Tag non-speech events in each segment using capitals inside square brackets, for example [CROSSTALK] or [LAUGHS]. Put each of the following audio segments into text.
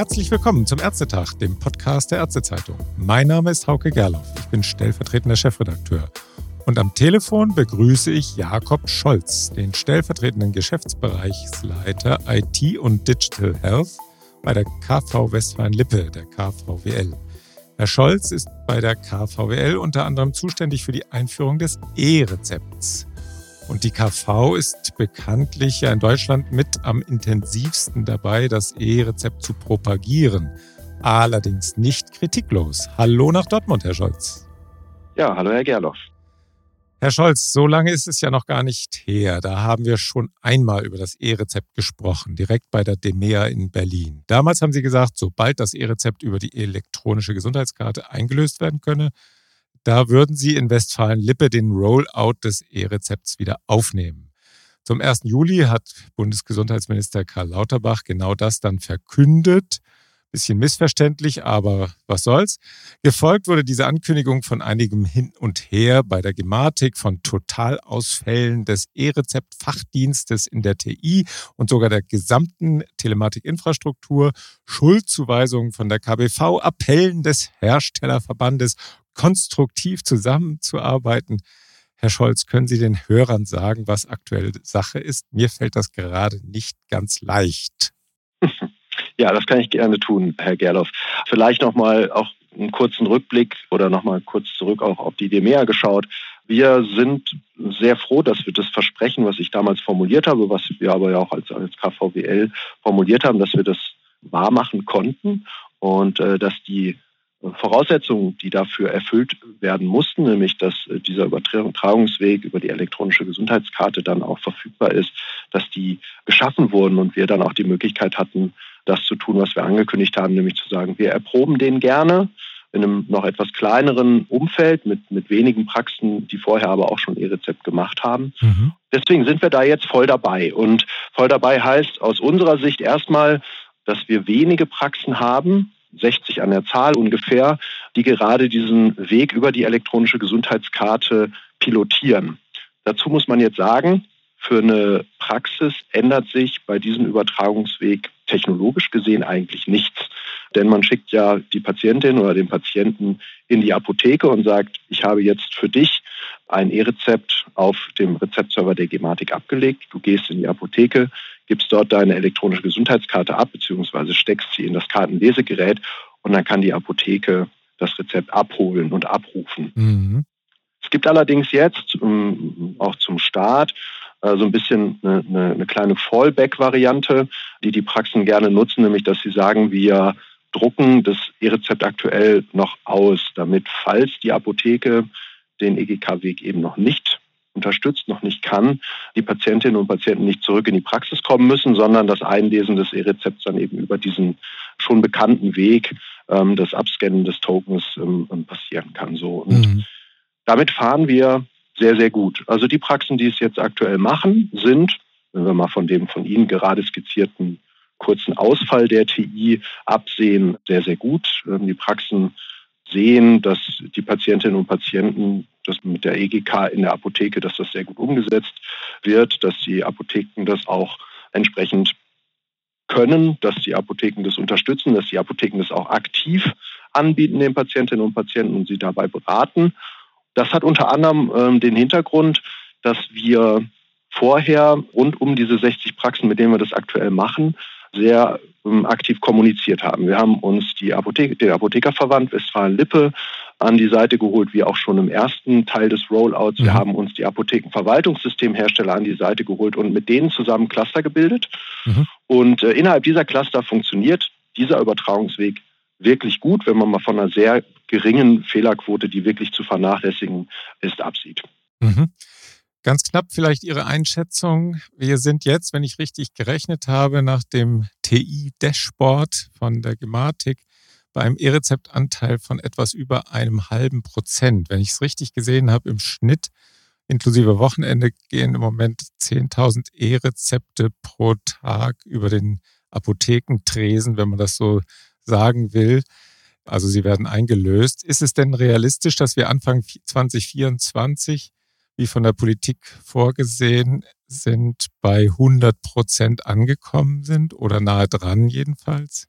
Herzlich willkommen zum Ärztetag, dem Podcast der Ärztezeitung. Mein Name ist Hauke Gerloff. Ich bin stellvertretender Chefredakteur. Und am Telefon begrüße ich Jakob Scholz, den stellvertretenden Geschäftsbereichsleiter IT und Digital Health bei der KV Westfalen-Lippe, der KVWL. Herr Scholz ist bei der KVWL unter anderem zuständig für die Einführung des E-Rezepts. Und die KV ist bekanntlich ja in Deutschland mit am intensivsten dabei, das E-Rezept zu propagieren. Allerdings nicht kritiklos. Hallo nach Dortmund, Herr Scholz. Ja, hallo, Herr Gerloff. Herr Scholz, so lange ist es ja noch gar nicht her. Da haben wir schon einmal über das E-Rezept gesprochen, direkt bei der DEMEA in Berlin. Damals haben Sie gesagt, sobald das E-Rezept über die elektronische Gesundheitskarte eingelöst werden könne, da würden Sie in Westfalen-Lippe den Rollout des E-Rezepts wieder aufnehmen. Zum 1. Juli hat Bundesgesundheitsminister Karl Lauterbach genau das dann verkündet. Bisschen missverständlich, aber was soll's. Gefolgt wurde diese Ankündigung von einigem Hin und Her bei der Gematik, von Totalausfällen des E-Rezept-Fachdienstes in der TI und sogar der gesamten Telematikinfrastruktur, Schuldzuweisungen von der KBV, Appellen des Herstellerverbandes konstruktiv zusammenzuarbeiten. Herr Scholz, können Sie den Hörern sagen, was aktuell Sache ist? Mir fällt das gerade nicht ganz leicht. [LAUGHS] Ja, das kann ich gerne tun, Herr Gerloff. Vielleicht nochmal auch einen kurzen Rückblick oder nochmal kurz zurück auch auf die DEMEA geschaut. Wir sind sehr froh, dass wir das Versprechen, was ich damals formuliert habe, was wir aber ja auch als, als KVWL formuliert haben, dass wir das wahrmachen konnten und äh, dass die Voraussetzungen, die dafür erfüllt werden mussten, nämlich dass äh, dieser Übertragungsweg über die elektronische Gesundheitskarte dann auch verfügbar ist, dass die geschaffen wurden und wir dann auch die Möglichkeit hatten, das zu tun, was wir angekündigt haben, nämlich zu sagen, wir erproben den gerne in einem noch etwas kleineren Umfeld mit, mit wenigen Praxen, die vorher aber auch schon E-Rezept gemacht haben. Mhm. Deswegen sind wir da jetzt voll dabei. Und voll dabei heißt aus unserer Sicht erstmal, dass wir wenige Praxen haben, 60 an der Zahl ungefähr, die gerade diesen Weg über die elektronische Gesundheitskarte pilotieren. Dazu muss man jetzt sagen, für eine Praxis ändert sich bei diesem Übertragungsweg technologisch gesehen eigentlich nichts. Denn man schickt ja die Patientin oder den Patienten in die Apotheke und sagt, ich habe jetzt für dich ein E-Rezept auf dem Rezeptserver der Gematik abgelegt. Du gehst in die Apotheke, gibst dort deine elektronische Gesundheitskarte ab, beziehungsweise steckst sie in das Kartenlesegerät und dann kann die Apotheke das Rezept abholen und abrufen. Mhm. Es gibt allerdings jetzt ähm, auch zum Start äh, so ein bisschen eine, eine, eine kleine Fallback-Variante, die die Praxen gerne nutzen, nämlich dass sie sagen, wir drucken das E-Rezept aktuell noch aus, damit falls die Apotheke den EGK-Weg eben noch nicht unterstützt, noch nicht kann, die Patientinnen und Patienten nicht zurück in die Praxis kommen müssen, sondern das Einlesen des E-Rezepts dann eben über diesen schon bekannten Weg ähm, des Abscannen des Tokens ähm, ähm, passieren kann. So. Und mhm. damit fahren wir sehr, sehr gut. Also die Praxen, die es jetzt aktuell machen, sind, wenn wir mal von dem von Ihnen gerade skizzierten kurzen Ausfall der TI absehen, sehr, sehr gut. Ähm, die Praxen sehen, dass die Patientinnen und Patienten das mit der EGK in der Apotheke, dass das sehr gut umgesetzt wird, dass die Apotheken das auch entsprechend können, dass die Apotheken das unterstützen, dass die Apotheken das auch aktiv anbieten den Patientinnen und Patienten und sie dabei beraten. Das hat unter anderem ähm, den Hintergrund, dass wir vorher rund um diese 60 Praxen, mit denen wir das aktuell machen, sehr ähm, aktiv kommuniziert haben. Wir haben uns die Apotheke, den Apothekerverband Westfalen-Lippe an die Seite geholt, wie auch schon im ersten Teil des Rollouts. Wir mhm. haben uns die Apothekenverwaltungssystemhersteller an die Seite geholt und mit denen zusammen Cluster gebildet. Mhm. Und äh, innerhalb dieser Cluster funktioniert dieser Übertragungsweg wirklich gut, wenn man mal von einer sehr geringen Fehlerquote, die wirklich zu vernachlässigen ist, absieht. Mhm. Ganz knapp vielleicht Ihre Einschätzung. Wir sind jetzt, wenn ich richtig gerechnet habe, nach dem TI-Dashboard von der Gematik bei einem E-Rezeptanteil von etwas über einem halben Prozent. Wenn ich es richtig gesehen habe, im Schnitt inklusive Wochenende gehen im Moment 10.000 E-Rezepte pro Tag über den Apothekentresen, wenn man das so sagen will. Also sie werden eingelöst. Ist es denn realistisch, dass wir Anfang 2024 wie von der Politik vorgesehen sind, bei 100 Prozent angekommen sind oder nahe dran jedenfalls?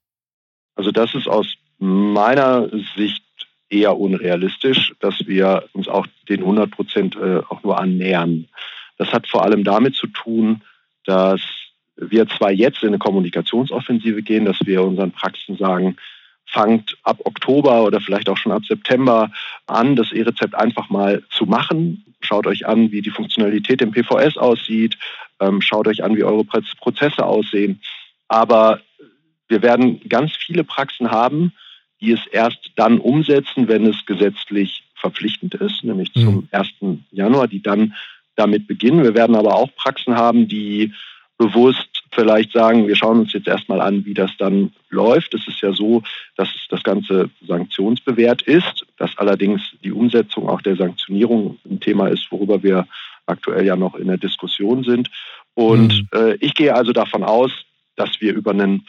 Also das ist aus meiner Sicht eher unrealistisch, dass wir uns auch den 100 Prozent äh, auch nur annähern. Das hat vor allem damit zu tun, dass wir zwar jetzt in eine Kommunikationsoffensive gehen, dass wir unseren Praxen sagen, fangt ab Oktober oder vielleicht auch schon ab September an, das E-Rezept einfach mal zu machen. Schaut euch an, wie die Funktionalität im PVS aussieht. Ähm, schaut euch an, wie eure Prozesse aussehen. Aber wir werden ganz viele Praxen haben, die es erst dann umsetzen, wenn es gesetzlich verpflichtend ist, nämlich mhm. zum 1. Januar, die dann damit beginnen. Wir werden aber auch Praxen haben, die bewusst vielleicht sagen, wir schauen uns jetzt erstmal an, wie das dann läuft. Es ist ja so, dass das Ganze sanktionsbewährt ist, dass allerdings die Umsetzung auch der Sanktionierung ein Thema ist, worüber wir aktuell ja noch in der Diskussion sind. Und mhm. äh, ich gehe also davon aus, dass wir über einen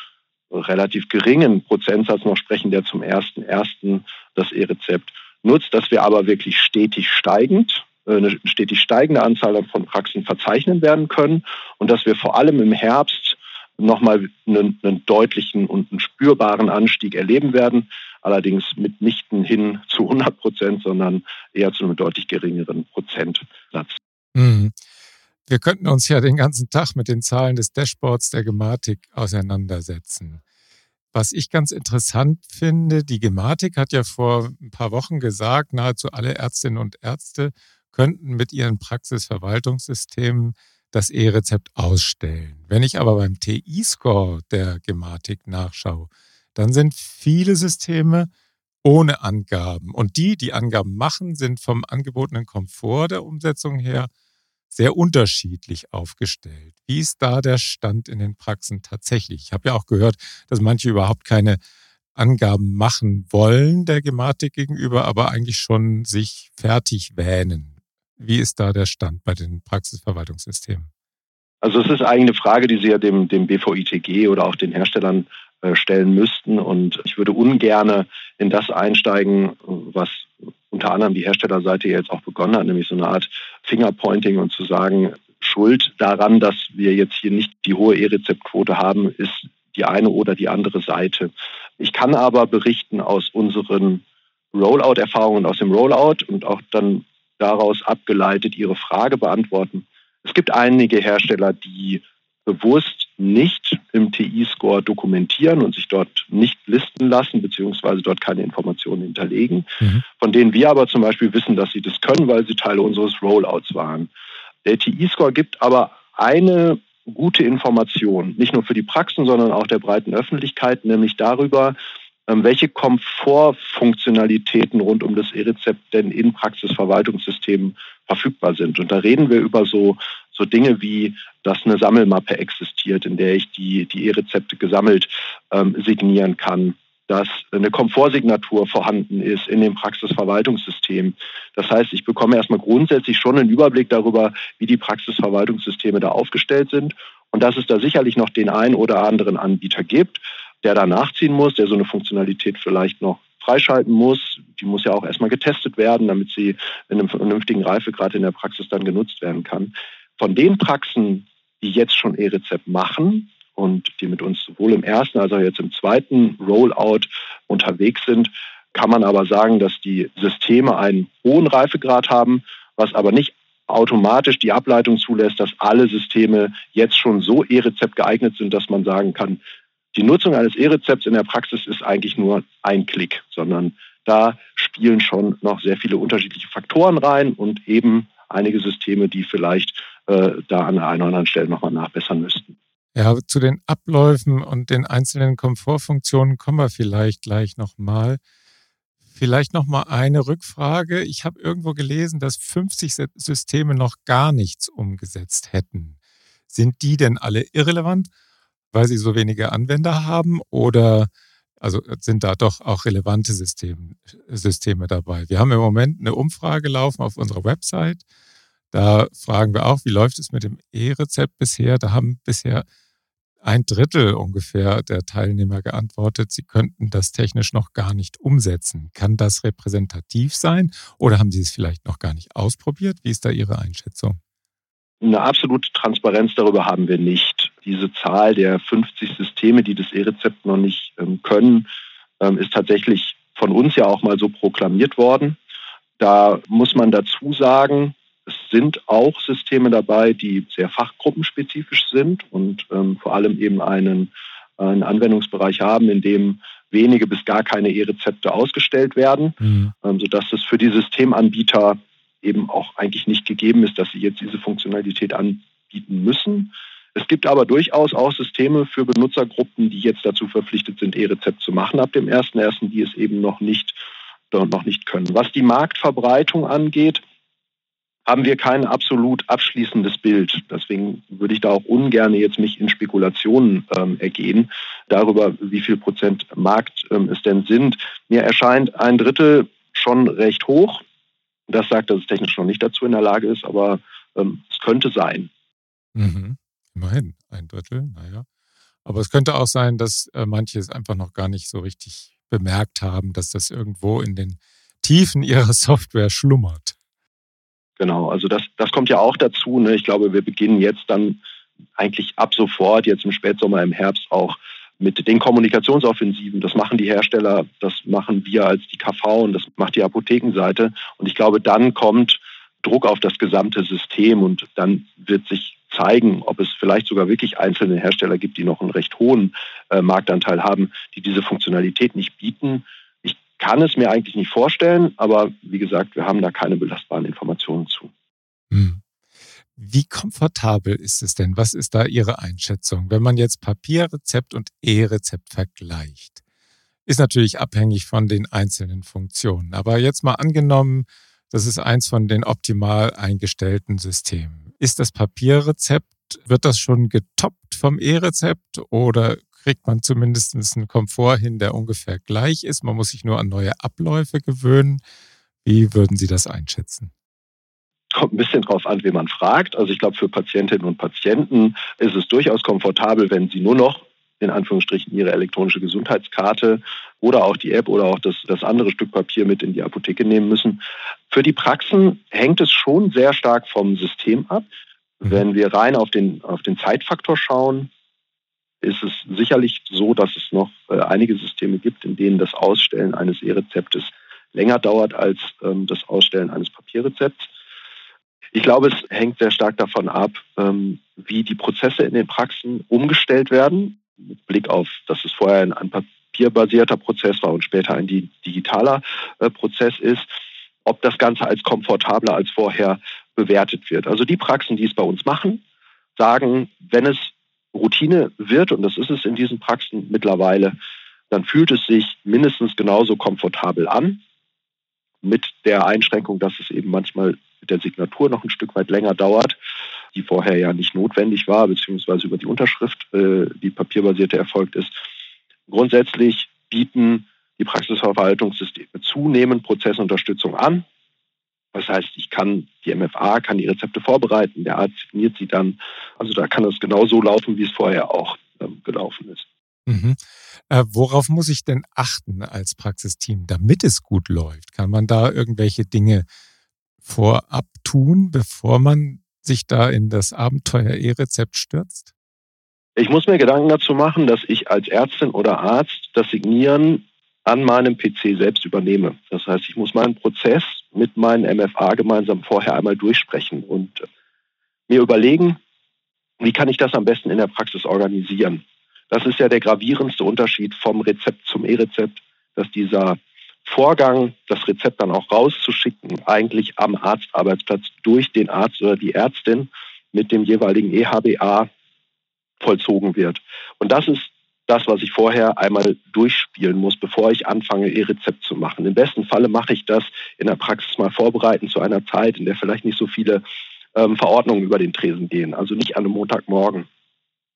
relativ geringen Prozentsatz noch sprechen, der zum ersten ersten das E-Rezept nutzt, dass wir aber wirklich stetig steigend eine stetig steigende Anzahl von Praxen verzeichnen werden können und dass wir vor allem im Herbst nochmal einen, einen deutlichen und einen spürbaren Anstieg erleben werden, allerdings mitnichten hin zu 100 Prozent, sondern eher zu einem deutlich geringeren Prozentsatz. Mhm. Wir könnten uns ja den ganzen Tag mit den Zahlen des Dashboards der Gematik auseinandersetzen. Was ich ganz interessant finde, die Gematik hat ja vor ein paar Wochen gesagt, nahezu alle Ärztinnen und Ärzte könnten mit ihren Praxisverwaltungssystemen das E-Rezept ausstellen. Wenn ich aber beim TI-Score der Gematik nachschaue, dann sind viele Systeme ohne Angaben. Und die, die Angaben machen, sind vom angebotenen Komfort der Umsetzung her sehr unterschiedlich aufgestellt. Wie ist da der Stand in den Praxen tatsächlich? Ich habe ja auch gehört, dass manche überhaupt keine Angaben machen wollen der Gematik gegenüber, aber eigentlich schon sich fertig wähnen. Wie ist da der Stand bei den Praxisverwaltungssystemen? Also es ist eigentlich eine Frage, die Sie ja dem, dem BVITG oder auch den Herstellern äh, stellen müssten. Und ich würde ungern in das einsteigen, was unter anderem die Herstellerseite jetzt auch begonnen hat, nämlich so eine Art Fingerpointing und zu sagen, Schuld daran, dass wir jetzt hier nicht die hohe E-Rezeptquote haben, ist die eine oder die andere Seite. Ich kann aber berichten aus unseren Rollout-Erfahrungen aus dem Rollout und auch dann daraus abgeleitet Ihre Frage beantworten. Es gibt einige Hersteller, die bewusst nicht im TI-Score dokumentieren und sich dort nicht listen lassen, beziehungsweise dort keine Informationen hinterlegen, mhm. von denen wir aber zum Beispiel wissen, dass sie das können, weil sie Teile unseres Rollouts waren. Der TI-Score gibt aber eine gute Information, nicht nur für die Praxen, sondern auch der breiten Öffentlichkeit, nämlich darüber, welche Komfortfunktionalitäten rund um das E-Rezept denn in Praxisverwaltungssystemen verfügbar sind. Und da reden wir über so, so Dinge wie, dass eine Sammelmappe existiert, in der ich die, die E-Rezepte gesammelt ähm, signieren kann, dass eine Komfortsignatur vorhanden ist in dem Praxisverwaltungssystem. Das heißt, ich bekomme erstmal grundsätzlich schon einen Überblick darüber, wie die Praxisverwaltungssysteme da aufgestellt sind und dass es da sicherlich noch den einen oder anderen Anbieter gibt, der da nachziehen muss, der so eine Funktionalität vielleicht noch freischalten muss. Die muss ja auch erstmal getestet werden, damit sie in einem vernünftigen Reifegrad in der Praxis dann genutzt werden kann. Von den Praxen, die jetzt schon E-Rezept machen und die mit uns sowohl im ersten als auch jetzt im zweiten Rollout unterwegs sind, kann man aber sagen, dass die Systeme einen hohen Reifegrad haben, was aber nicht automatisch die Ableitung zulässt, dass alle Systeme jetzt schon so E-Rezept geeignet sind, dass man sagen kann, die Nutzung eines E-Rezepts in der Praxis ist eigentlich nur ein Klick, sondern da spielen schon noch sehr viele unterschiedliche Faktoren rein und eben einige Systeme, die vielleicht äh, da an der einen oder anderen Stelle nochmal nachbessern müssten. Ja, zu den Abläufen und den einzelnen Komfortfunktionen kommen wir vielleicht gleich nochmal. Vielleicht nochmal eine Rückfrage. Ich habe irgendwo gelesen, dass 50 Systeme noch gar nichts umgesetzt hätten. Sind die denn alle irrelevant weil sie so wenige Anwender haben oder also sind da doch auch relevante System, Systeme dabei? Wir haben im Moment eine Umfrage laufen auf unserer Website. Da fragen wir auch, wie läuft es mit dem E-Rezept bisher? Da haben bisher ein Drittel ungefähr der Teilnehmer geantwortet, sie könnten das technisch noch gar nicht umsetzen. Kann das repräsentativ sein oder haben Sie es vielleicht noch gar nicht ausprobiert? Wie ist da Ihre Einschätzung? Eine absolute Transparenz darüber haben wir nicht. Diese Zahl der 50 Systeme, die das E-Rezept noch nicht ähm, können, ähm, ist tatsächlich von uns ja auch mal so proklamiert worden. Da muss man dazu sagen, es sind auch Systeme dabei, die sehr fachgruppenspezifisch sind und ähm, vor allem eben einen, einen Anwendungsbereich haben, in dem wenige bis gar keine E-Rezepte ausgestellt werden, mhm. ähm, sodass es für die Systemanbieter eben auch eigentlich nicht gegeben ist, dass sie jetzt diese Funktionalität anbieten müssen. Es gibt aber durchaus auch Systeme für Benutzergruppen, die jetzt dazu verpflichtet sind, E-Rezept zu machen ab dem 1.1., die es eben noch nicht, noch nicht können. Was die Marktverbreitung angeht, haben wir kein absolut abschließendes Bild. Deswegen würde ich da auch ungern jetzt mich in Spekulationen ähm, ergehen darüber, wie viel Prozent Markt ähm, es denn sind. Mir erscheint ein Drittel schon recht hoch. Das sagt, dass es technisch noch nicht dazu in der Lage ist, aber ähm, es könnte sein. Mhm. Immerhin ein Drittel, naja. Aber es könnte auch sein, dass äh, manche es einfach noch gar nicht so richtig bemerkt haben, dass das irgendwo in den Tiefen [LAUGHS] ihrer Software schlummert. Genau, also das, das kommt ja auch dazu. Ne? Ich glaube, wir beginnen jetzt dann eigentlich ab sofort, jetzt im Spätsommer, im Herbst auch mit den Kommunikationsoffensiven. Das machen die Hersteller, das machen wir als die KV und das macht die Apothekenseite. Und ich glaube, dann kommt Druck auf das gesamte System und dann wird sich zeigen, ob es vielleicht sogar wirklich einzelne Hersteller gibt, die noch einen recht hohen äh, Marktanteil haben, die diese Funktionalität nicht bieten kann es mir eigentlich nicht vorstellen, aber wie gesagt, wir haben da keine belastbaren Informationen zu. Hm. Wie komfortabel ist es denn? Was ist da Ihre Einschätzung? Wenn man jetzt Papierrezept und E-Rezept vergleicht, ist natürlich abhängig von den einzelnen Funktionen. Aber jetzt mal angenommen, das ist eins von den optimal eingestellten Systemen. Ist das Papierrezept, wird das schon getoppt vom E-Rezept oder kriegt man zumindest einen Komfort hin, der ungefähr gleich ist. Man muss sich nur an neue Abläufe gewöhnen. Wie würden Sie das einschätzen? Kommt ein bisschen drauf an, wie man fragt. Also ich glaube, für Patientinnen und Patienten ist es durchaus komfortabel, wenn sie nur noch in Anführungsstrichen ihre elektronische Gesundheitskarte oder auch die App oder auch das, das andere Stück Papier mit in die Apotheke nehmen müssen. Für die Praxen hängt es schon sehr stark vom System ab. Mhm. Wenn wir rein auf den, auf den Zeitfaktor schauen, ist es sicherlich so, dass es noch äh, einige Systeme gibt, in denen das Ausstellen eines E-Rezeptes länger dauert als ähm, das Ausstellen eines Papierrezepts. Ich glaube, es hängt sehr stark davon ab, ähm, wie die Prozesse in den Praxen umgestellt werden. Mit Blick auf, dass es vorher ein, ein papierbasierter Prozess war und später ein digitaler äh, Prozess ist, ob das Ganze als komfortabler als vorher bewertet wird. Also die Praxen, die es bei uns machen, sagen, wenn es Routine wird, und das ist es in diesen Praxen mittlerweile, dann fühlt es sich mindestens genauso komfortabel an, mit der Einschränkung, dass es eben manchmal mit der Signatur noch ein Stück weit länger dauert, die vorher ja nicht notwendig war, beziehungsweise über die Unterschrift, äh, die papierbasierte erfolgt ist. Grundsätzlich bieten die Praxisverwaltungssysteme zunehmend Prozessunterstützung an. Das heißt, ich kann die MFA, kann die Rezepte vorbereiten, der Arzt signiert sie dann. Also da kann es genau so laufen, wie es vorher auch ähm, gelaufen ist. Mhm. Äh, worauf muss ich denn achten als Praxisteam, damit es gut läuft? Kann man da irgendwelche Dinge vorab tun, bevor man sich da in das Abenteuer E-Rezept stürzt? Ich muss mir Gedanken dazu machen, dass ich als Ärztin oder Arzt das Signieren an meinem PC selbst übernehme. Das heißt, ich muss meinen Prozess mit meinen MFA gemeinsam vorher einmal durchsprechen und äh, mir überlegen, wie kann ich das am besten in der Praxis organisieren. Das ist ja der gravierendste Unterschied vom Rezept zum E-Rezept, dass dieser Vorgang, das Rezept dann auch rauszuschicken, eigentlich am Arztarbeitsplatz durch den Arzt oder die Ärztin mit dem jeweiligen EHBA vollzogen wird. Und das ist das, was ich vorher einmal durchspielen muss, bevor ich anfange, E-Rezept zu machen. Im besten Falle mache ich das in der Praxis mal vorbereiten zu einer Zeit, in der vielleicht nicht so viele ähm, Verordnungen über den Tresen gehen, also nicht an einem Montagmorgen.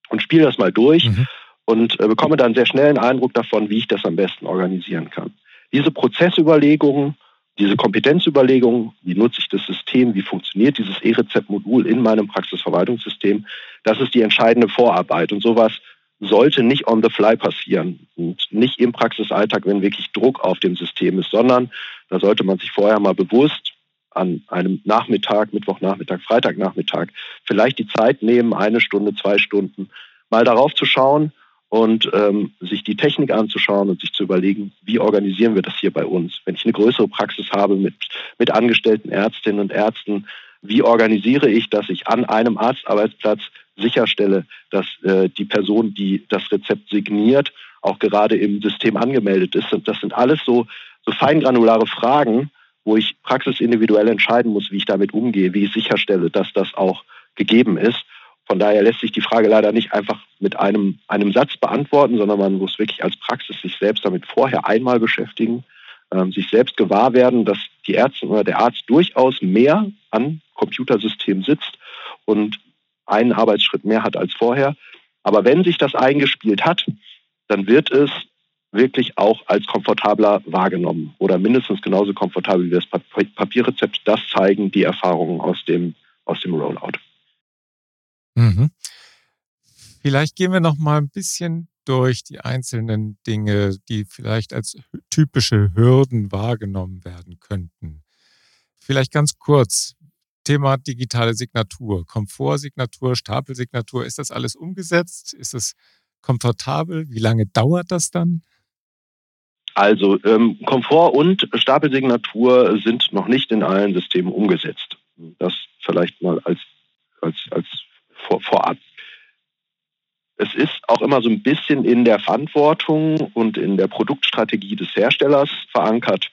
Und spiele das mal durch mhm. und äh, bekomme dann sehr schnell einen Eindruck davon, wie ich das am besten organisieren kann. Diese Prozessüberlegungen, diese Kompetenzüberlegungen, wie nutze ich das System, wie funktioniert dieses E-Rezept-Modul in meinem Praxisverwaltungssystem, das ist die entscheidende Vorarbeit. Und sowas sollte nicht on the fly passieren und nicht im Praxisalltag, wenn wirklich Druck auf dem System ist, sondern da sollte man sich vorher mal bewusst an einem Nachmittag, Mittwochnachmittag, Freitagnachmittag vielleicht die Zeit nehmen, eine Stunde, zwei Stunden mal darauf zu schauen und ähm, sich die Technik anzuschauen und sich zu überlegen, wie organisieren wir das hier bei uns? Wenn ich eine größere Praxis habe mit, mit angestellten Ärztinnen und Ärzten, wie organisiere ich, dass ich an einem Arztarbeitsplatz sicherstelle, dass äh, die Person, die das Rezept signiert, auch gerade im System angemeldet ist. Und das sind alles so, so feingranulare Fragen, wo ich praxisindividuell entscheiden muss, wie ich damit umgehe, wie ich sicherstelle, dass das auch gegeben ist. Von daher lässt sich die Frage leider nicht einfach mit einem, einem Satz beantworten, sondern man muss wirklich als Praxis sich selbst damit vorher einmal beschäftigen, ähm, sich selbst gewahr werden, dass die Ärztin oder der Arzt durchaus mehr an Computersystemen sitzt und einen Arbeitsschritt mehr hat als vorher. Aber wenn sich das eingespielt hat, dann wird es wirklich auch als komfortabler wahrgenommen oder mindestens genauso komfortabel wie das Papierrezept. Das zeigen die Erfahrungen aus dem, aus dem Rollout. Mhm. Vielleicht gehen wir noch mal ein bisschen durch die einzelnen Dinge, die vielleicht als typische Hürden wahrgenommen werden könnten. Vielleicht ganz kurz. Thema digitale Signatur, Komfortsignatur, Stapelsignatur. Ist das alles umgesetzt? Ist es komfortabel? Wie lange dauert das dann? Also ähm, Komfort und Stapelsignatur sind noch nicht in allen Systemen umgesetzt. Das vielleicht mal als, als, als vor, vorab. Es ist auch immer so ein bisschen in der Verantwortung und in der Produktstrategie des Herstellers verankert,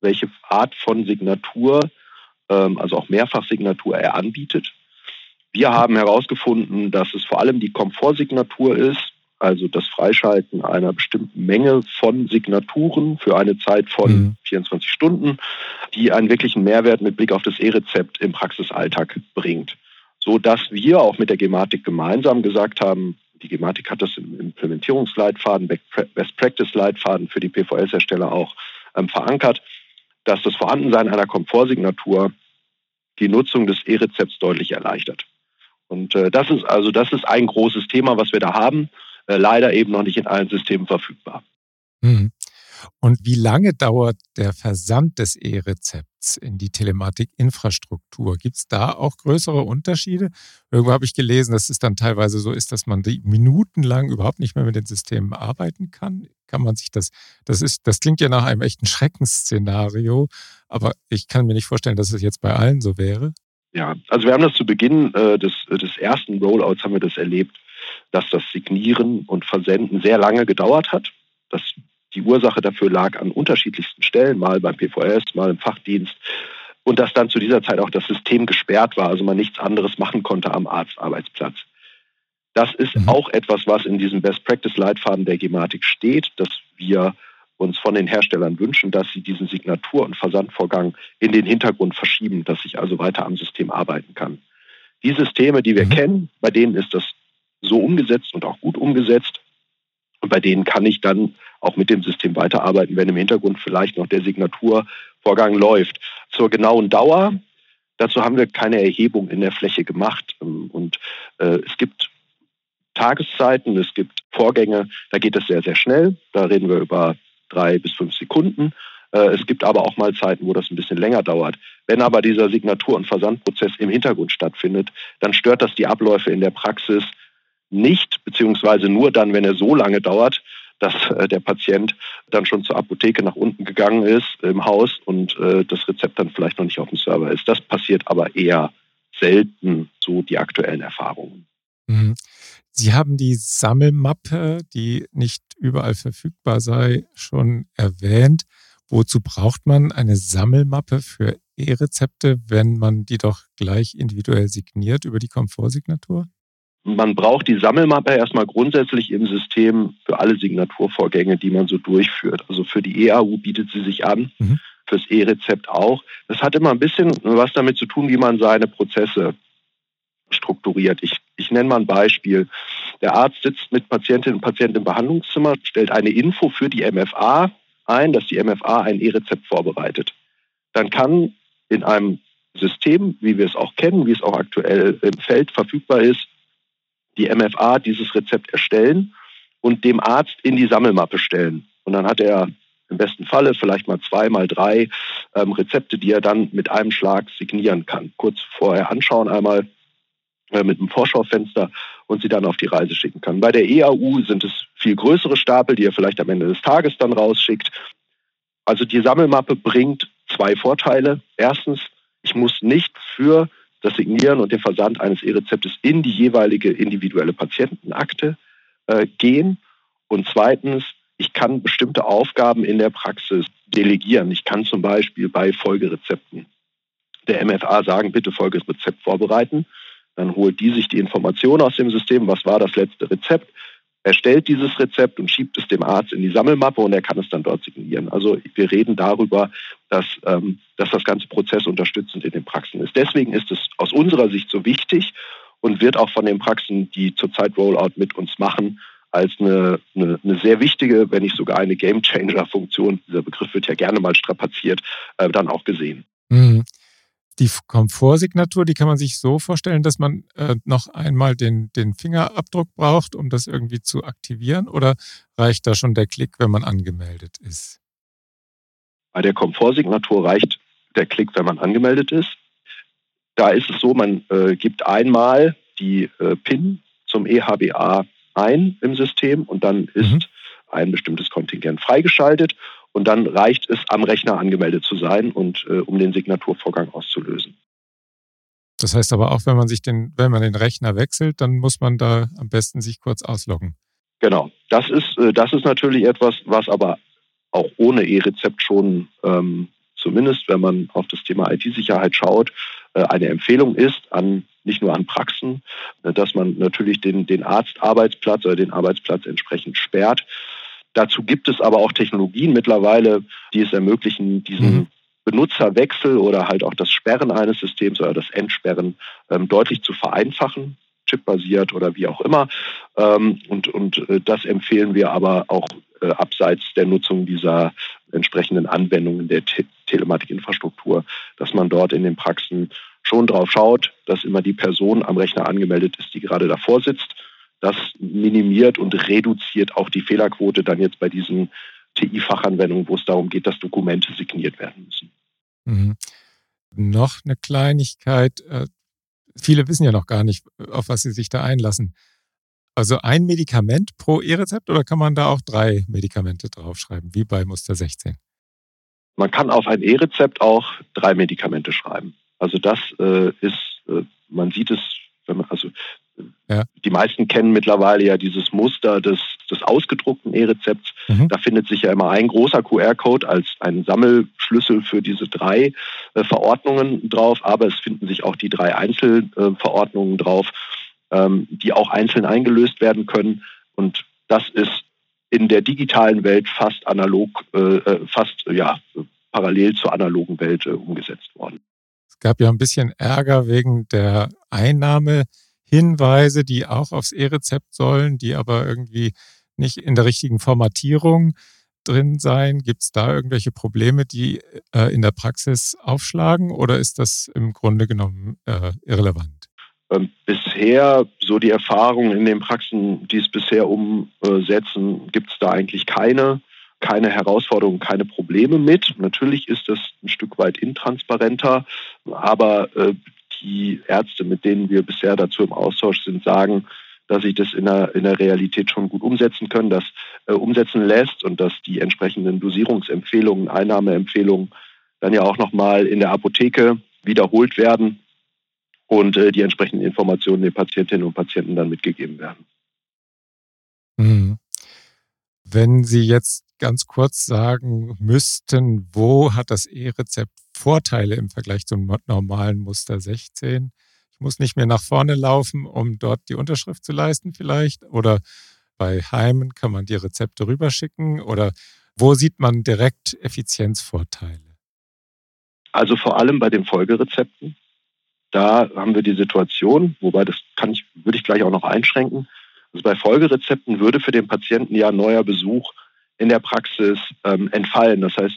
welche Art von Signatur, ähm, also auch Mehrfachsignatur er anbietet. Wir haben herausgefunden, dass es vor allem die Komfortsignatur ist, also das Freischalten einer bestimmten Menge von Signaturen für eine Zeit von mhm. 24 Stunden, die einen wirklichen Mehrwert mit Blick auf das E-Rezept im Praxisalltag bringt. So dass wir auch mit der Gematik gemeinsam gesagt haben, die Gematik hat das im Implementierungsleitfaden, Best Practice Leitfaden für die PVS-Hersteller auch ähm, verankert, dass das Vorhandensein einer Komfortsignatur die Nutzung des E-Rezepts deutlich erleichtert. Und äh, das ist also das ist ein großes Thema, was wir da haben. Äh, leider eben noch nicht in allen Systemen verfügbar. Mhm. Und wie lange dauert der Versand des E-Rezepts in die Telematikinfrastruktur? Gibt es da auch größere Unterschiede? Irgendwo habe ich gelesen, dass es dann teilweise so ist, dass man minutenlang überhaupt nicht mehr mit den Systemen arbeiten kann. Kann man sich das, das ist, das klingt ja nach einem echten Schreckensszenario, aber ich kann mir nicht vorstellen, dass es jetzt bei allen so wäre. Ja, also wir haben das zu Beginn äh, des, des ersten Rollouts haben wir das erlebt, dass das Signieren und Versenden sehr lange gedauert hat. Das, die Ursache dafür lag an unterschiedlichsten Stellen, mal beim PVS, mal im Fachdienst. Und dass dann zu dieser Zeit auch das System gesperrt war, also man nichts anderes machen konnte am Arztarbeitsplatz. Das ist mhm. auch etwas, was in diesem Best Practice Leitfaden der Gematik steht, dass wir uns von den Herstellern wünschen, dass sie diesen Signatur- und Versandvorgang in den Hintergrund verschieben, dass ich also weiter am System arbeiten kann. Die Systeme, die wir mhm. kennen, bei denen ist das so umgesetzt und auch gut umgesetzt. Und bei denen kann ich dann auch mit dem System weiterarbeiten, wenn im Hintergrund vielleicht noch der Signaturvorgang läuft. Zur genauen Dauer, dazu haben wir keine Erhebung in der Fläche gemacht. Und äh, es gibt Tageszeiten, es gibt Vorgänge, da geht es sehr, sehr schnell. Da reden wir über drei bis fünf Sekunden. Äh, es gibt aber auch mal Zeiten, wo das ein bisschen länger dauert. Wenn aber dieser Signatur- und Versandprozess im Hintergrund stattfindet, dann stört das die Abläufe in der Praxis nicht, beziehungsweise nur dann, wenn er so lange dauert, dass äh, der Patient dann schon zur Apotheke nach unten gegangen ist im Haus und äh, das Rezept dann vielleicht noch nicht auf dem Server ist. Das passiert aber eher selten, so die aktuellen Erfahrungen. Mhm. Sie haben die Sammelmappe, die nicht überall verfügbar sei, schon erwähnt. Wozu braucht man eine Sammelmappe für E-Rezepte, wenn man die doch gleich individuell signiert über die Komfortsignatur? Man braucht die Sammelmappe erstmal grundsätzlich im System für alle Signaturvorgänge, die man so durchführt. Also für die EAU bietet sie sich an, mhm. fürs E-Rezept auch. Das hat immer ein bisschen was damit zu tun, wie man seine Prozesse strukturiert. Ich, ich nenne mal ein Beispiel. Der Arzt sitzt mit Patientinnen und Patienten im Behandlungszimmer, stellt eine Info für die MFA ein, dass die MFA ein E-Rezept vorbereitet. Dann kann in einem System, wie wir es auch kennen, wie es auch aktuell im Feld verfügbar ist, die MFA dieses Rezept erstellen und dem Arzt in die Sammelmappe stellen. Und dann hat er im besten Falle vielleicht mal zwei, mal drei ähm, Rezepte, die er dann mit einem Schlag signieren kann. Kurz vorher anschauen einmal äh, mit einem Vorschaufenster und sie dann auf die Reise schicken kann. Bei der EAU sind es viel größere Stapel, die er vielleicht am Ende des Tages dann rausschickt. Also die Sammelmappe bringt zwei Vorteile. Erstens, ich muss nicht für das Signieren und den Versand eines E-Rezeptes in die jeweilige individuelle Patientenakte äh, gehen. Und zweitens, ich kann bestimmte Aufgaben in der Praxis delegieren. Ich kann zum Beispiel bei Folgerezepten der MFA sagen, bitte Folgerezept vorbereiten. Dann holt die sich die Information aus dem System, was war das letzte Rezept, erstellt dieses Rezept und schiebt es dem Arzt in die Sammelmappe und er kann es dann dort signieren. Also wir reden darüber, dass, ähm, dass das ganze Prozess unterstützend in den Praxen ist. Deswegen ist es aus unserer Sicht so wichtig und wird auch von den Praxen, die zurzeit Rollout mit uns machen, als eine, eine, eine sehr wichtige, wenn nicht sogar eine Game-Changer-Funktion, dieser Begriff wird ja gerne mal strapaziert, äh, dann auch gesehen. Mhm. Die Komfortsignatur, die kann man sich so vorstellen, dass man äh, noch einmal den, den Fingerabdruck braucht, um das irgendwie zu aktivieren? Oder reicht da schon der Klick, wenn man angemeldet ist? Bei der Komfortsignatur reicht der Klick, wenn man angemeldet ist. Da ist es so, man äh, gibt einmal die äh, PIN zum EHBA ein im System und dann ist mhm. ein bestimmtes Kontingent freigeschaltet und dann reicht es, am Rechner angemeldet zu sein und äh, um den Signaturvorgang auszulösen. Das heißt aber auch, wenn man sich den, wenn man den Rechner wechselt, dann muss man da am besten sich kurz ausloggen. Genau. Das ist, äh, das ist natürlich etwas, was aber auch ohne E-Rezept schon ähm, zumindest, wenn man auf das Thema IT-Sicherheit schaut, äh, eine Empfehlung ist an nicht nur an Praxen, äh, dass man natürlich den, den Arztarbeitsplatz oder den Arbeitsplatz entsprechend sperrt. Dazu gibt es aber auch Technologien mittlerweile, die es ermöglichen, diesen mhm. Benutzerwechsel oder halt auch das Sperren eines Systems oder das Entsperren ähm, deutlich zu vereinfachen, chipbasiert oder wie auch immer. Ähm, und und äh, das empfehlen wir aber auch äh, abseits der Nutzung dieser entsprechenden Anwendungen der Te Telematikinfrastruktur, dass man dort in den Praxen schon drauf schaut, dass immer die Person am Rechner angemeldet ist, die gerade davor sitzt das minimiert und reduziert auch die Fehlerquote dann jetzt bei diesen TI-Fachanwendungen, wo es darum geht, dass Dokumente signiert werden müssen. Mhm. Noch eine Kleinigkeit. Äh, viele wissen ja noch gar nicht, auf was sie sich da einlassen. Also ein Medikament pro E-Rezept oder kann man da auch drei Medikamente draufschreiben, wie bei Muster 16? Man kann auf ein E-Rezept auch drei Medikamente schreiben. Also das äh, ist, äh, man sieht es, wenn man, also ja. Die meisten kennen mittlerweile ja dieses Muster des, des ausgedruckten E-Rezepts. Mhm. Da findet sich ja immer ein großer QR-Code als ein Sammelschlüssel für diese drei äh, Verordnungen drauf, aber es finden sich auch die drei Einzelverordnungen äh, drauf, ähm, die auch einzeln eingelöst werden können. Und das ist in der digitalen Welt fast analog, äh, äh fast ja, parallel zur analogen Welt äh, umgesetzt worden. Es gab ja ein bisschen Ärger wegen der Einnahme Hinweise, die auch aufs E-Rezept sollen, die aber irgendwie nicht in der richtigen Formatierung drin sein? Gibt es da irgendwelche Probleme, die äh, in der Praxis aufschlagen oder ist das im Grunde genommen äh, irrelevant? Ähm, bisher, so die Erfahrungen in den Praxen, die es bisher umsetzen, gibt es da eigentlich keine, keine Herausforderungen, keine Probleme mit. Natürlich ist das ein Stück weit intransparenter, aber äh, die Ärzte, mit denen wir bisher dazu im Austausch sind, sagen, dass sich das in der, in der Realität schon gut umsetzen können, das äh, umsetzen lässt und dass die entsprechenden Dosierungsempfehlungen, Einnahmeempfehlungen dann ja auch nochmal in der Apotheke wiederholt werden und äh, die entsprechenden Informationen den Patientinnen und Patienten dann mitgegeben werden. Mhm. Wenn Sie jetzt ganz kurz sagen müssten, wo hat das E-Rezept Vorteile im Vergleich zum normalen Muster 16? Ich muss nicht mehr nach vorne laufen, um dort die Unterschrift zu leisten vielleicht. Oder bei Heimen kann man die Rezepte rüberschicken. Oder wo sieht man direkt Effizienzvorteile? Also vor allem bei den Folgerezepten. Da haben wir die Situation, wobei das kann ich, würde ich gleich auch noch einschränken. Also bei Folgerezepten würde für den Patienten ja neuer Besuch in der Praxis ähm, entfallen. Das heißt,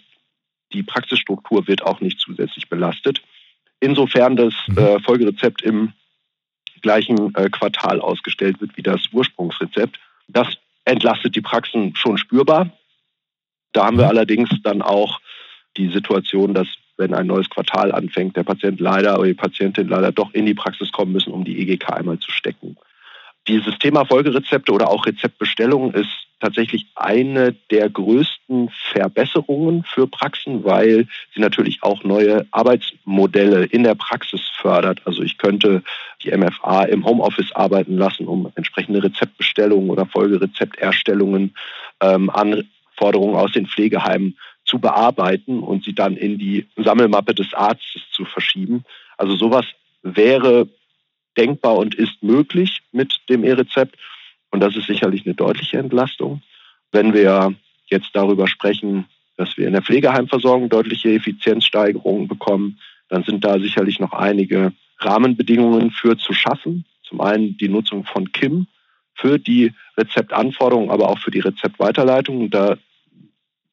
die Praxisstruktur wird auch nicht zusätzlich belastet. Insofern das mhm. äh, Folgerezept im gleichen äh, Quartal ausgestellt wird wie das Ursprungsrezept. Das entlastet die Praxen schon spürbar. Da haben wir mhm. allerdings dann auch die Situation, dass wenn ein neues Quartal anfängt, der Patient leider oder die Patientin leider doch in die Praxis kommen müssen, um die EGK einmal zu stecken. Dieses Thema Folgerezepte oder auch Rezeptbestellung ist tatsächlich eine der größten Verbesserungen für Praxen, weil sie natürlich auch neue Arbeitsmodelle in der Praxis fördert. Also ich könnte die MFA im Homeoffice arbeiten lassen, um entsprechende Rezeptbestellungen oder Folgerezepterstellungen, ähm, Anforderungen aus den Pflegeheimen zu bearbeiten und sie dann in die Sammelmappe des Arztes zu verschieben. Also sowas wäre denkbar und ist möglich mit dem E-Rezept. Und das ist sicherlich eine deutliche Entlastung. Wenn wir jetzt darüber sprechen, dass wir in der Pflegeheimversorgung deutliche Effizienzsteigerungen bekommen, dann sind da sicherlich noch einige Rahmenbedingungen für zu schaffen. Zum einen die Nutzung von KIM für die Rezeptanforderungen, aber auch für die Rezeptweiterleitung. Da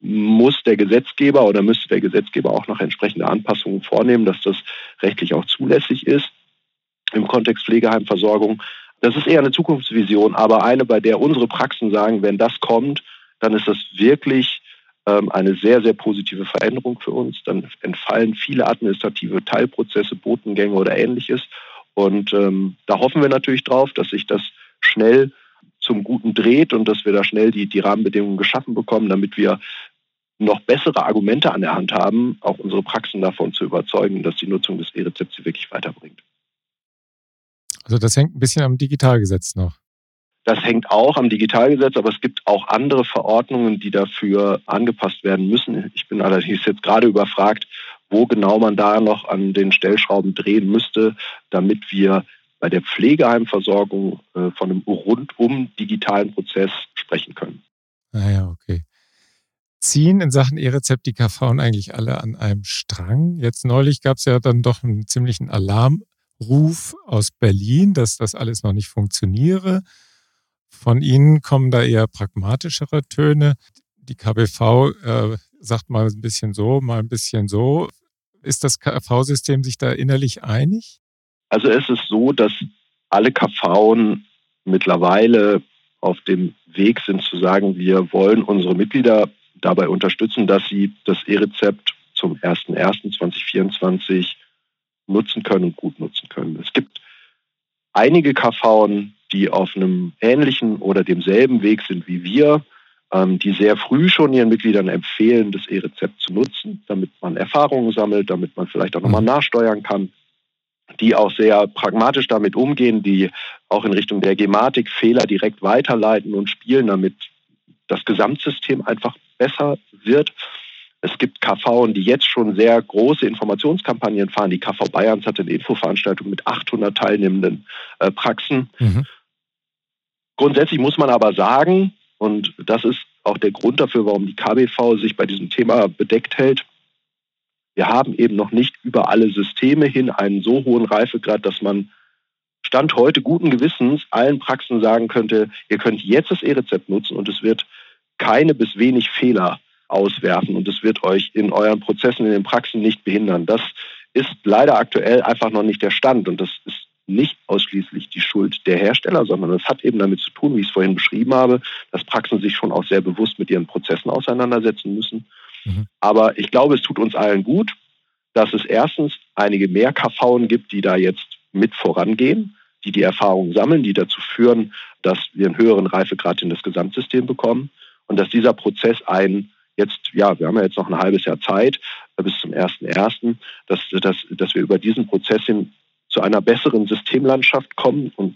muss der Gesetzgeber oder müsste der Gesetzgeber auch noch entsprechende Anpassungen vornehmen, dass das rechtlich auch zulässig ist im Kontext Pflegeheimversorgung. Das ist eher eine Zukunftsvision, aber eine, bei der unsere Praxen sagen, wenn das kommt, dann ist das wirklich ähm, eine sehr, sehr positive Veränderung für uns. Dann entfallen viele administrative Teilprozesse, Botengänge oder ähnliches. Und ähm, da hoffen wir natürlich drauf, dass sich das schnell zum Guten dreht und dass wir da schnell die, die Rahmenbedingungen geschaffen bekommen, damit wir noch bessere Argumente an der Hand haben, auch unsere Praxen davon zu überzeugen, dass die Nutzung des E-Rezepts sie wirklich weiterbringt. Also das hängt ein bisschen am Digitalgesetz noch. Das hängt auch am Digitalgesetz, aber es gibt auch andere Verordnungen, die dafür angepasst werden müssen. Ich bin allerdings jetzt gerade überfragt, wo genau man da noch an den Stellschrauben drehen müsste, damit wir bei der Pflegeheimversorgung äh, von einem rundum digitalen Prozess sprechen können. Naja, ah okay. Ziehen in Sachen E-Rezept die KV eigentlich alle an einem Strang? Jetzt neulich gab es ja dann doch einen ziemlichen Alarm Ruf aus Berlin, dass das alles noch nicht funktioniere. Von Ihnen kommen da eher pragmatischere Töne. Die KBV äh, sagt mal ein bisschen so, mal ein bisschen so. Ist das KV-System sich da innerlich einig? Also es ist so, dass alle KV mittlerweile auf dem Weg sind zu sagen, wir wollen unsere Mitglieder dabei unterstützen, dass sie das E-Rezept zum 01.01.2024 nutzen können und gut nutzen können. Es gibt einige KV, die auf einem ähnlichen oder demselben Weg sind wie wir, ähm, die sehr früh schon ihren Mitgliedern empfehlen, das E-Rezept zu nutzen, damit man Erfahrungen sammelt, damit man vielleicht auch nochmal mhm. nachsteuern kann, die auch sehr pragmatisch damit umgehen, die auch in Richtung der Gematik Fehler direkt weiterleiten und spielen, damit das Gesamtsystem einfach besser wird. Es gibt KV, die jetzt schon sehr große Informationskampagnen fahren. Die KV Bayerns hatte eine Infoveranstaltung mit 800 teilnehmenden äh, Praxen. Mhm. Grundsätzlich muss man aber sagen, und das ist auch der Grund dafür, warum die KBV sich bei diesem Thema bedeckt hält, wir haben eben noch nicht über alle Systeme hin einen so hohen Reifegrad, dass man Stand heute guten Gewissens allen Praxen sagen könnte, ihr könnt jetzt das E-Rezept nutzen und es wird keine bis wenig Fehler auswerfen und es wird euch in euren Prozessen, in den Praxen nicht behindern. Das ist leider aktuell einfach noch nicht der Stand und das ist nicht ausschließlich die Schuld der Hersteller, sondern es hat eben damit zu tun, wie ich es vorhin beschrieben habe, dass Praxen sich schon auch sehr bewusst mit ihren Prozessen auseinandersetzen müssen. Mhm. Aber ich glaube, es tut uns allen gut, dass es erstens einige mehr KVen gibt, die da jetzt mit vorangehen, die die Erfahrungen sammeln, die dazu führen, dass wir einen höheren Reifegrad in das Gesamtsystem bekommen und dass dieser Prozess ein jetzt, ja, wir haben ja jetzt noch ein halbes Jahr Zeit äh, bis zum 1.1., dass, dass, dass wir über diesen Prozess hin zu einer besseren Systemlandschaft kommen und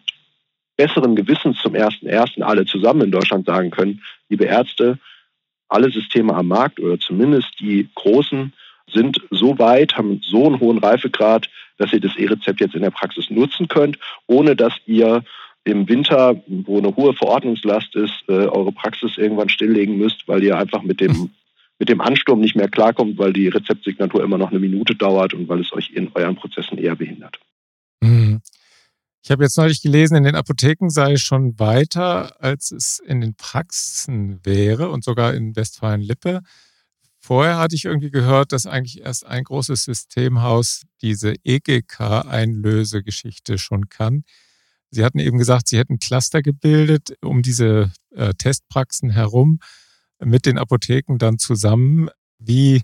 besseren Gewissens zum 1.1. alle zusammen in Deutschland sagen können, liebe Ärzte, alle Systeme am Markt oder zumindest die großen sind so weit, haben so einen hohen Reifegrad, dass ihr das E-Rezept jetzt in der Praxis nutzen könnt, ohne dass ihr im Winter, wo eine hohe Verordnungslast ist, äh, eure Praxis irgendwann stilllegen müsst, weil ihr einfach mit dem, [LAUGHS] mit dem Ansturm nicht mehr klarkommt, weil die Rezeptsignatur immer noch eine Minute dauert und weil es euch in euren Prozessen eher behindert. Mhm. Ich habe jetzt neulich gelesen, in den Apotheken sei es schon weiter, als es in den Praxen wäre und sogar in Westfalen-Lippe. Vorher hatte ich irgendwie gehört, dass eigentlich erst ein großes Systemhaus diese EGK-Einlösegeschichte schon kann. Sie hatten eben gesagt, Sie hätten Cluster gebildet um diese äh, Testpraxen herum mit den Apotheken dann zusammen. Wie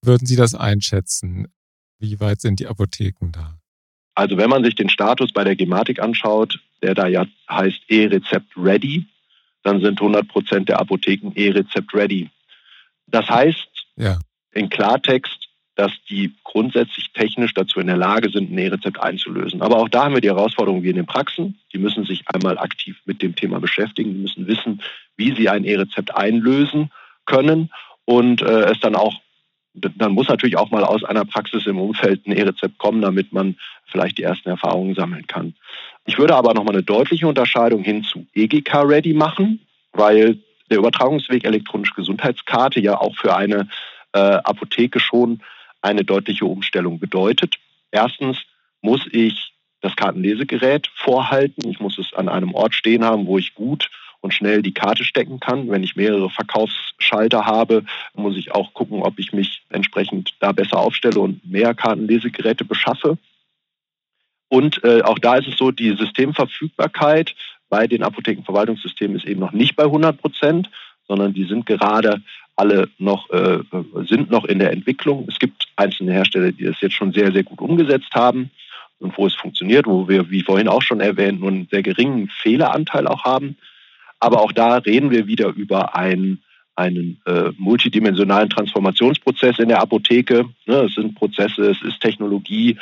würden Sie das einschätzen? Wie weit sind die Apotheken da? Also wenn man sich den Status bei der Gematik anschaut, der da ja heißt E-Rezept Ready, dann sind 100 Prozent der Apotheken E-Rezept Ready. Das heißt ja. in Klartext, dass die grundsätzlich technisch dazu in der Lage sind, ein E-Rezept einzulösen. Aber auch da haben wir die Herausforderung wie in den Praxen. Die müssen sich einmal aktiv mit dem Thema beschäftigen, die müssen wissen, wie sie ein E-Rezept einlösen können und äh, es dann auch dann muss natürlich auch mal aus einer Praxis im Umfeld ein E-Rezept kommen, damit man vielleicht die ersten Erfahrungen sammeln kann. Ich würde aber nochmal eine deutliche Unterscheidung hin zu EGK-Ready machen, weil der Übertragungsweg elektronische Gesundheitskarte ja auch für eine äh, Apotheke schon eine deutliche Umstellung bedeutet. Erstens muss ich das Kartenlesegerät vorhalten. Ich muss es an einem Ort stehen haben, wo ich gut und schnell die Karte stecken kann. Wenn ich mehrere Verkaufsschalter habe, muss ich auch gucken, ob ich mich entsprechend da besser aufstelle und mehr Kartenlesegeräte beschaffe. Und äh, auch da ist es so, die Systemverfügbarkeit bei den Apothekenverwaltungssystemen ist eben noch nicht bei 100 Prozent, sondern die sind gerade alle noch, äh, sind noch in der Entwicklung. Es gibt einzelne Hersteller, die das jetzt schon sehr, sehr gut umgesetzt haben und wo es funktioniert, wo wir, wie vorhin auch schon erwähnt, nur einen sehr geringen Fehleranteil auch haben. Aber auch da reden wir wieder über einen, einen äh, multidimensionalen Transformationsprozess in der Apotheke. Ne, es sind Prozesse, es ist Technologie.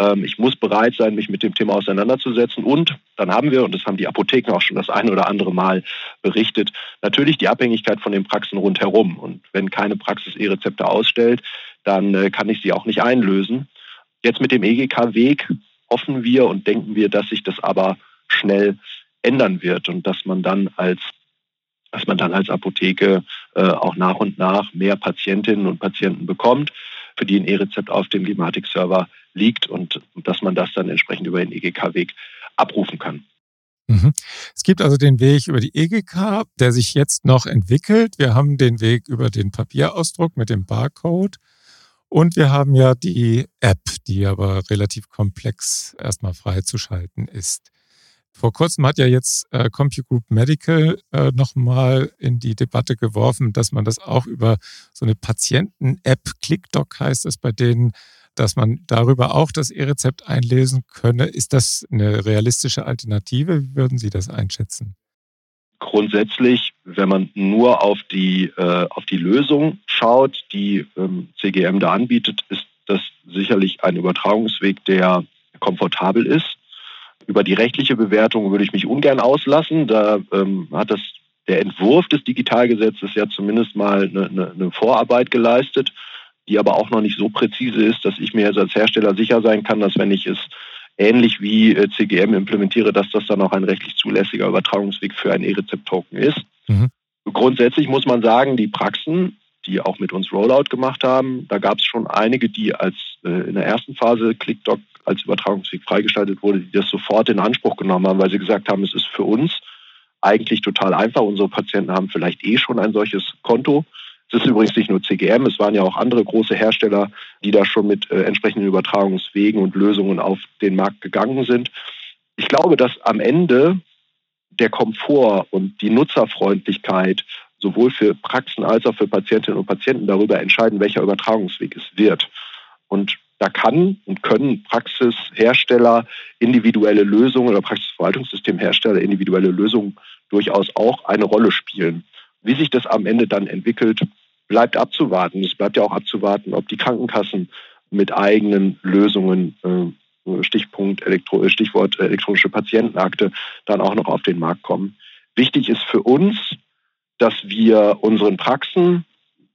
Ähm, ich muss bereit sein, mich mit dem Thema auseinanderzusetzen. Und dann haben wir, und das haben die Apotheken auch schon das eine oder andere Mal berichtet, natürlich die Abhängigkeit von den Praxen rundherum. Und wenn keine Praxis E-Rezepte ausstellt, dann äh, kann ich sie auch nicht einlösen. Jetzt mit dem EGK-Weg hoffen wir und denken wir, dass sich das aber schnell ändern wird und dass man dann als dass man dann als Apotheke äh, auch nach und nach mehr Patientinnen und Patienten bekommt, für die ein E-Rezept auf dem Gematik-Server liegt und dass man das dann entsprechend über den EGK-Weg abrufen kann. Mhm. Es gibt also den Weg über die EGK, der sich jetzt noch entwickelt. Wir haben den Weg über den Papierausdruck mit dem Barcode. Und wir haben ja die App, die aber relativ komplex erstmal freizuschalten ist. Vor kurzem hat ja jetzt äh, CompuGroup Medical äh, nochmal in die Debatte geworfen, dass man das auch über so eine Patienten-App, ClickDoc heißt es bei denen, dass man darüber auch das E-Rezept einlesen könne. Ist das eine realistische Alternative? Wie würden Sie das einschätzen? Grundsätzlich, wenn man nur auf die, äh, auf die Lösung schaut, die ähm, CGM da anbietet, ist das sicherlich ein Übertragungsweg, der komfortabel ist. Über die rechtliche Bewertung würde ich mich ungern auslassen. Da ähm, hat das der Entwurf des Digitalgesetzes ja zumindest mal eine, eine, eine, Vorarbeit geleistet, die aber auch noch nicht so präzise ist, dass ich mir jetzt als Hersteller sicher sein kann, dass wenn ich es ähnlich wie äh, CGM implementiere, dass das dann auch ein rechtlich zulässiger Übertragungsweg für ein E-Rezept-Token ist. Mhm. Grundsätzlich muss man sagen, die Praxen, die auch mit uns Rollout gemacht haben, da gab es schon einige, die als äh, in der ersten Phase ClickDoc als Übertragungsweg freigestaltet wurde, die das sofort in Anspruch genommen haben, weil sie gesagt haben, es ist für uns eigentlich total einfach. Unsere Patienten haben vielleicht eh schon ein solches Konto. Es ist übrigens nicht nur CGM, es waren ja auch andere große Hersteller, die da schon mit äh, entsprechenden Übertragungswegen und Lösungen auf den Markt gegangen sind. Ich glaube, dass am Ende der Komfort und die Nutzerfreundlichkeit sowohl für Praxen als auch für Patientinnen und Patienten darüber entscheiden, welcher Übertragungsweg es wird. Und da kann und können Praxishersteller individuelle Lösungen oder Praxisverwaltungssystemhersteller individuelle Lösungen durchaus auch eine Rolle spielen. Wie sich das am Ende dann entwickelt, bleibt abzuwarten. Es bleibt ja auch abzuwarten, ob die Krankenkassen mit eigenen Lösungen, äh, Stichpunkt Elektro, Stichwort elektronische Patientenakte, dann auch noch auf den Markt kommen. Wichtig ist für uns, dass wir unseren Praxen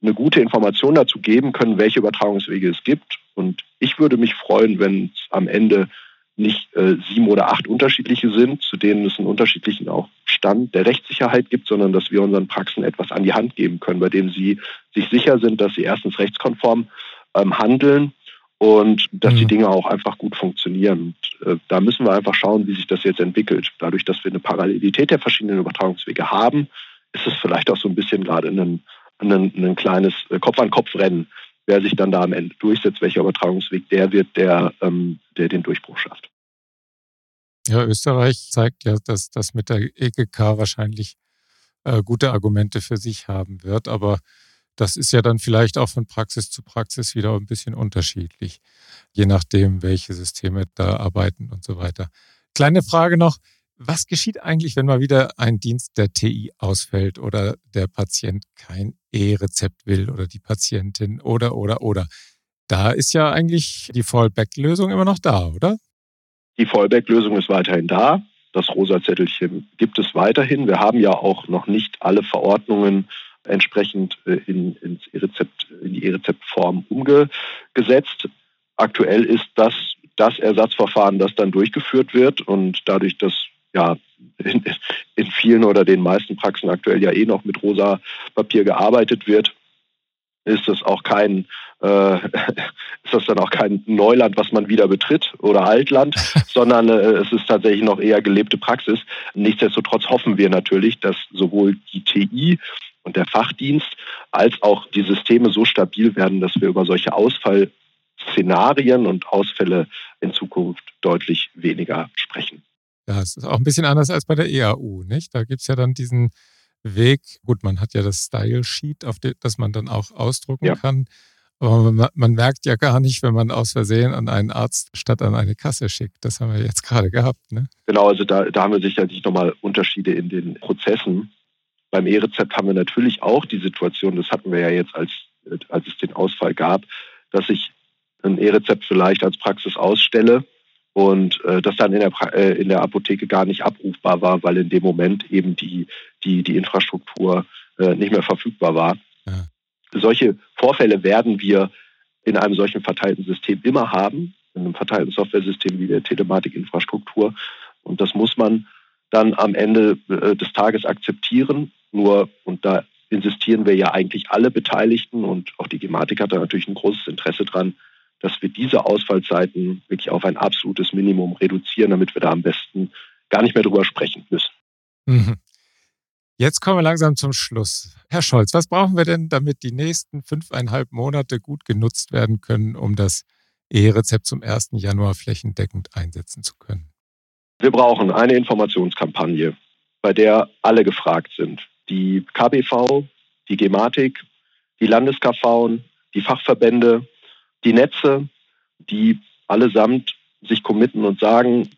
eine gute Information dazu geben können, welche Übertragungswege es gibt. Und ich würde mich freuen, wenn es am Ende nicht äh, sieben oder acht unterschiedliche sind, zu denen es einen unterschiedlichen auch Stand der Rechtssicherheit gibt, sondern dass wir unseren Praxen etwas an die Hand geben können, bei dem sie sich sicher sind, dass sie erstens rechtskonform ähm, handeln und dass mhm. die Dinge auch einfach gut funktionieren. Und, äh, da müssen wir einfach schauen, wie sich das jetzt entwickelt. Dadurch, dass wir eine Parallelität der verschiedenen Übertragungswege haben, ist es vielleicht auch so ein bisschen gerade ein ein, ein kleines Kopf-an-Kopf-Rennen, wer sich dann da am Ende durchsetzt, welcher Übertragungsweg der wird, der, ähm, der den Durchbruch schafft. Ja, Österreich zeigt ja, dass das mit der EGK wahrscheinlich äh, gute Argumente für sich haben wird, aber das ist ja dann vielleicht auch von Praxis zu Praxis wieder ein bisschen unterschiedlich, je nachdem, welche Systeme da arbeiten und so weiter. Kleine Frage noch, Was geschieht eigentlich, wenn mal wieder ein Dienst der TI ausfällt oder der Patient kein E-Rezept will oder die Patientin oder, oder, oder? Da ist ja eigentlich die Fallback-Lösung immer noch da, oder? Die Fallback-Lösung ist weiterhin da. Das rosa Zettelchen gibt es weiterhin. Wir haben ja auch noch nicht alle Verordnungen entsprechend äh, in, ins E-Rezept, in die E-Rezeptform umgesetzt. Aktuell ist das das Ersatzverfahren, das dann durchgeführt wird und dadurch, dass ja in, in vielen oder den meisten Praxen aktuell ja eh noch mit rosa Papier gearbeitet wird, ist das auch kein äh, [LAUGHS] ist das dann auch kein Neuland, was man wieder betritt oder Altland, [LAUGHS] sondern äh, es ist tatsächlich noch eher gelebte Praxis. Nichtsdestotrotz hoffen wir natürlich, dass sowohl die TI und der Fachdienst als auch die Systeme so stabil werden, dass wir über solche Ausfallszenarien und Ausfälle in Zukunft deutlich weniger sprechen. Ja, es ist auch ein bisschen anders als bei der EAU, nicht? Da gibt es ja dann diesen Weg, gut, man hat ja das Style Sheet, auf das man dann auch ausdrucken ja. kann. Aber man, man, merkt ja gar nicht, wenn man aus Versehen an einen Arzt statt an eine Kasse schickt. Das haben wir jetzt gerade gehabt. Ne? Genau, also da, da haben wir sicherlich nochmal Unterschiede in den Prozessen. Beim E-Rezept haben wir natürlich auch die Situation, das hatten wir ja jetzt, als, als es den Ausfall gab, dass ich ein E-Rezept vielleicht als Praxis ausstelle und äh, das dann in der, äh, in der Apotheke gar nicht abrufbar war, weil in dem Moment eben die, die, die Infrastruktur äh, nicht mehr verfügbar war. Ja. Solche Vorfälle werden wir in einem solchen verteilten System immer haben, in einem verteilten Software-System wie der Telematikinfrastruktur. Und das muss man dann am Ende äh, des Tages akzeptieren. Nur, und da insistieren wir ja eigentlich alle Beteiligten und auch die Gematik hat da natürlich ein großes Interesse dran, dass wir diese Ausfallzeiten wirklich auf ein absolutes Minimum reduzieren, damit wir da am besten gar nicht mehr drüber sprechen müssen. Mhm. Jetzt kommen wir langsam zum Schluss. Herr Scholz, was brauchen wir denn, damit die nächsten fünfeinhalb Monate gut genutzt werden können, um das E-Rezept zum 1. Januar flächendeckend einsetzen zu können? Wir brauchen eine Informationskampagne, bei der alle gefragt sind. Die KBV, die Gematik, die LandeskV, die Fachverbände, die Netze, die allesamt sich committen und sagen,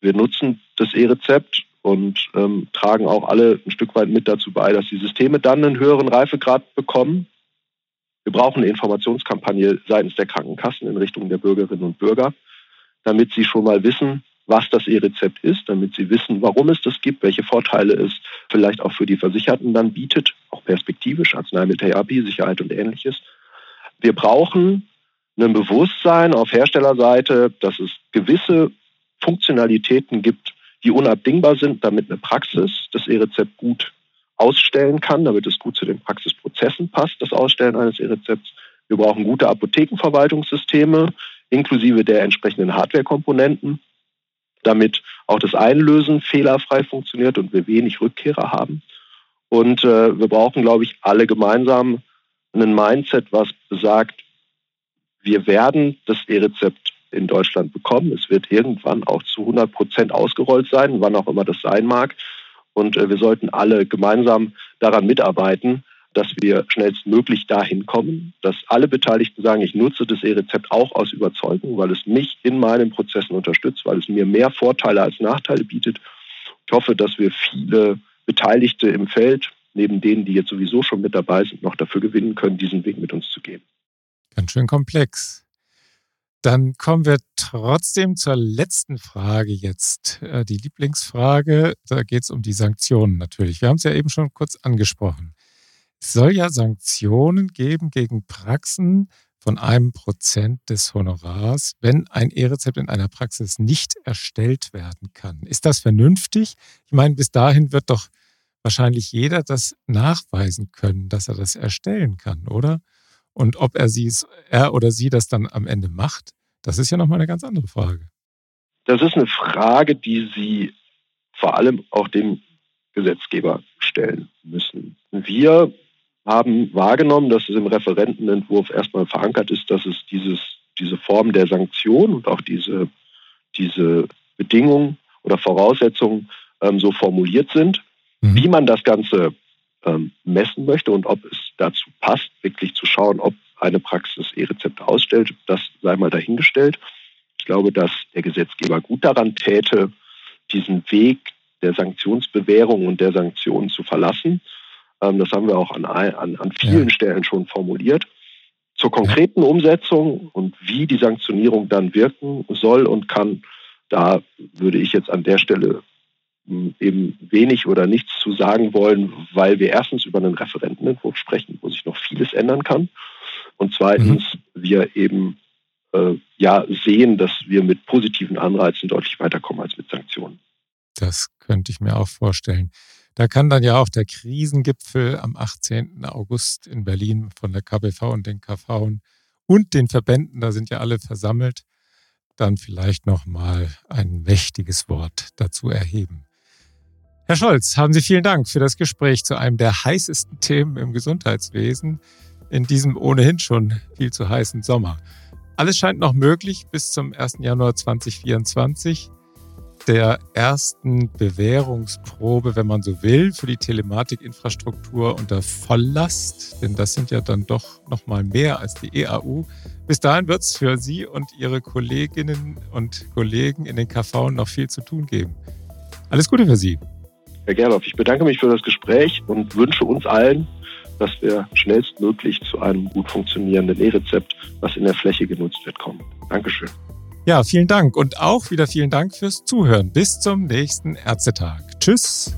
wir nutzen das E-Rezept und ähm, tragen auch alle ein Stück weit mit dazu bei, dass die Systeme dann einen höheren Reifegrad bekommen. Wir brauchen eine Informationskampagne seitens der Krankenkassen in Richtung der Bürgerinnen und Bürger, damit sie schon mal wissen, was das E-Rezept ist, damit sie wissen, warum es das gibt, welche Vorteile es vielleicht auch für die Versicherten dann bietet, auch perspektivisch, Arzneimitteltherapie, Sicherheit und ähnliches. Wir brauchen ein Bewusstsein auf Herstellerseite, dass es gewisse Funktionalitäten gibt, die unabdingbar sind, damit eine Praxis das E-Rezept gut ausstellen kann, damit es gut zu den Praxisprozessen passt, das Ausstellen eines E-Rezepts. Wir brauchen gute Apothekenverwaltungssysteme inklusive der entsprechenden Hardwarekomponenten, damit auch das Einlösen fehlerfrei funktioniert und wir wenig Rückkehrer haben. Und äh, wir brauchen, glaube ich, alle gemeinsam ein Mindset, was besagt, wir werden das E-Rezept in Deutschland bekommen. Es wird irgendwann auch zu 100 Prozent ausgerollt sein, wann auch immer das sein mag. Und äh, wir sollten alle gemeinsam daran mitarbeiten, dass wir schnellstmöglich dahin kommen, dass alle Beteiligten sagen, ich nutze das E-Rezept auch aus Überzeugung, weil es mich in meinen Prozessen unterstützt, weil es mir mehr Vorteile als Nachteile bietet. Ich hoffe, dass wir viele Beteiligte im Feld, neben denen, die jetzt sowieso schon mit dabei sind, noch dafür gewinnen können, diesen Weg mit uns zu gehen. Ganz schön komplex. Dann kommen wir trotzdem zur letzten Frage jetzt. Äh, die Lieblingsfrage, da geht es um die Sanktionen natürlich. Wir haben es ja eben schon kurz angesprochen. Es soll ja Sanktionen geben gegen Praxen von einem Prozent des Honorars, wenn ein E-Rezept in einer Praxis nicht erstellt werden kann. Ist das vernünftig? Ich meine, bis dahin wird doch wahrscheinlich jeder das nachweisen können, dass er das erstellen kann, oder? Und ob er, sie, er oder sie das dann am Ende macht, das ist ja nochmal eine ganz andere Frage. Das ist eine Frage, die Sie vor allem auch dem Gesetzgeber stellen müssen. Wir haben wahrgenommen, dass es im Referentenentwurf erstmal verankert ist, dass es dieses, diese Form der Sanktion und auch diese, diese Bedingungen oder Voraussetzungen ähm, so formuliert sind. Mhm. Wie man das Ganze ähm, messen möchte und ob es dazu passt, wirklich zu schauen, ob eine Praxis E-Rezepte ausstellt, das sei mal dahingestellt. Ich glaube, dass der Gesetzgeber gut daran täte, diesen Weg der Sanktionsbewährung und der Sanktionen zu verlassen. Ähm, das haben wir auch an, an, an vielen ja. Stellen schon formuliert. Zur konkreten Umsetzung und wie die Sanktionierung dann wirken soll und kann, da würde ich jetzt an der Stelle eben wenig oder nichts zu sagen wollen, weil wir erstens über einen Referentenentwurf sprechen, wo sich noch vieles ändern kann. Und zweitens mhm. wir eben äh, ja sehen, dass wir mit positiven Anreizen deutlich weiterkommen als mit Sanktionen. Das könnte ich mir auch vorstellen. Da kann dann ja auch der Krisengipfel am 18. August in Berlin von der KBV und den KV und den Verbänden, da sind ja alle versammelt, dann vielleicht nochmal ein mächtiges Wort dazu erheben. Herr Scholz, haben Sie vielen Dank für das Gespräch zu einem der heißesten Themen im Gesundheitswesen in diesem ohnehin schon viel zu heißen Sommer. Alles scheint noch möglich bis zum 1. Januar 2024 der ersten Bewährungsprobe, wenn man so will, für die Telematikinfrastruktur unter Volllast, denn das sind ja dann doch noch mal mehr als die EAU. Bis dahin wird es für Sie und Ihre Kolleginnen und Kollegen in den KV noch viel zu tun geben. Alles Gute für Sie. Herr Gerloff, ich bedanke mich für das Gespräch und wünsche uns allen, dass wir schnellstmöglich zu einem gut funktionierenden E-Rezept, was in der Fläche genutzt wird, kommen. Dankeschön. Ja, vielen Dank und auch wieder vielen Dank fürs Zuhören. Bis zum nächsten Ärztetag. Tschüss.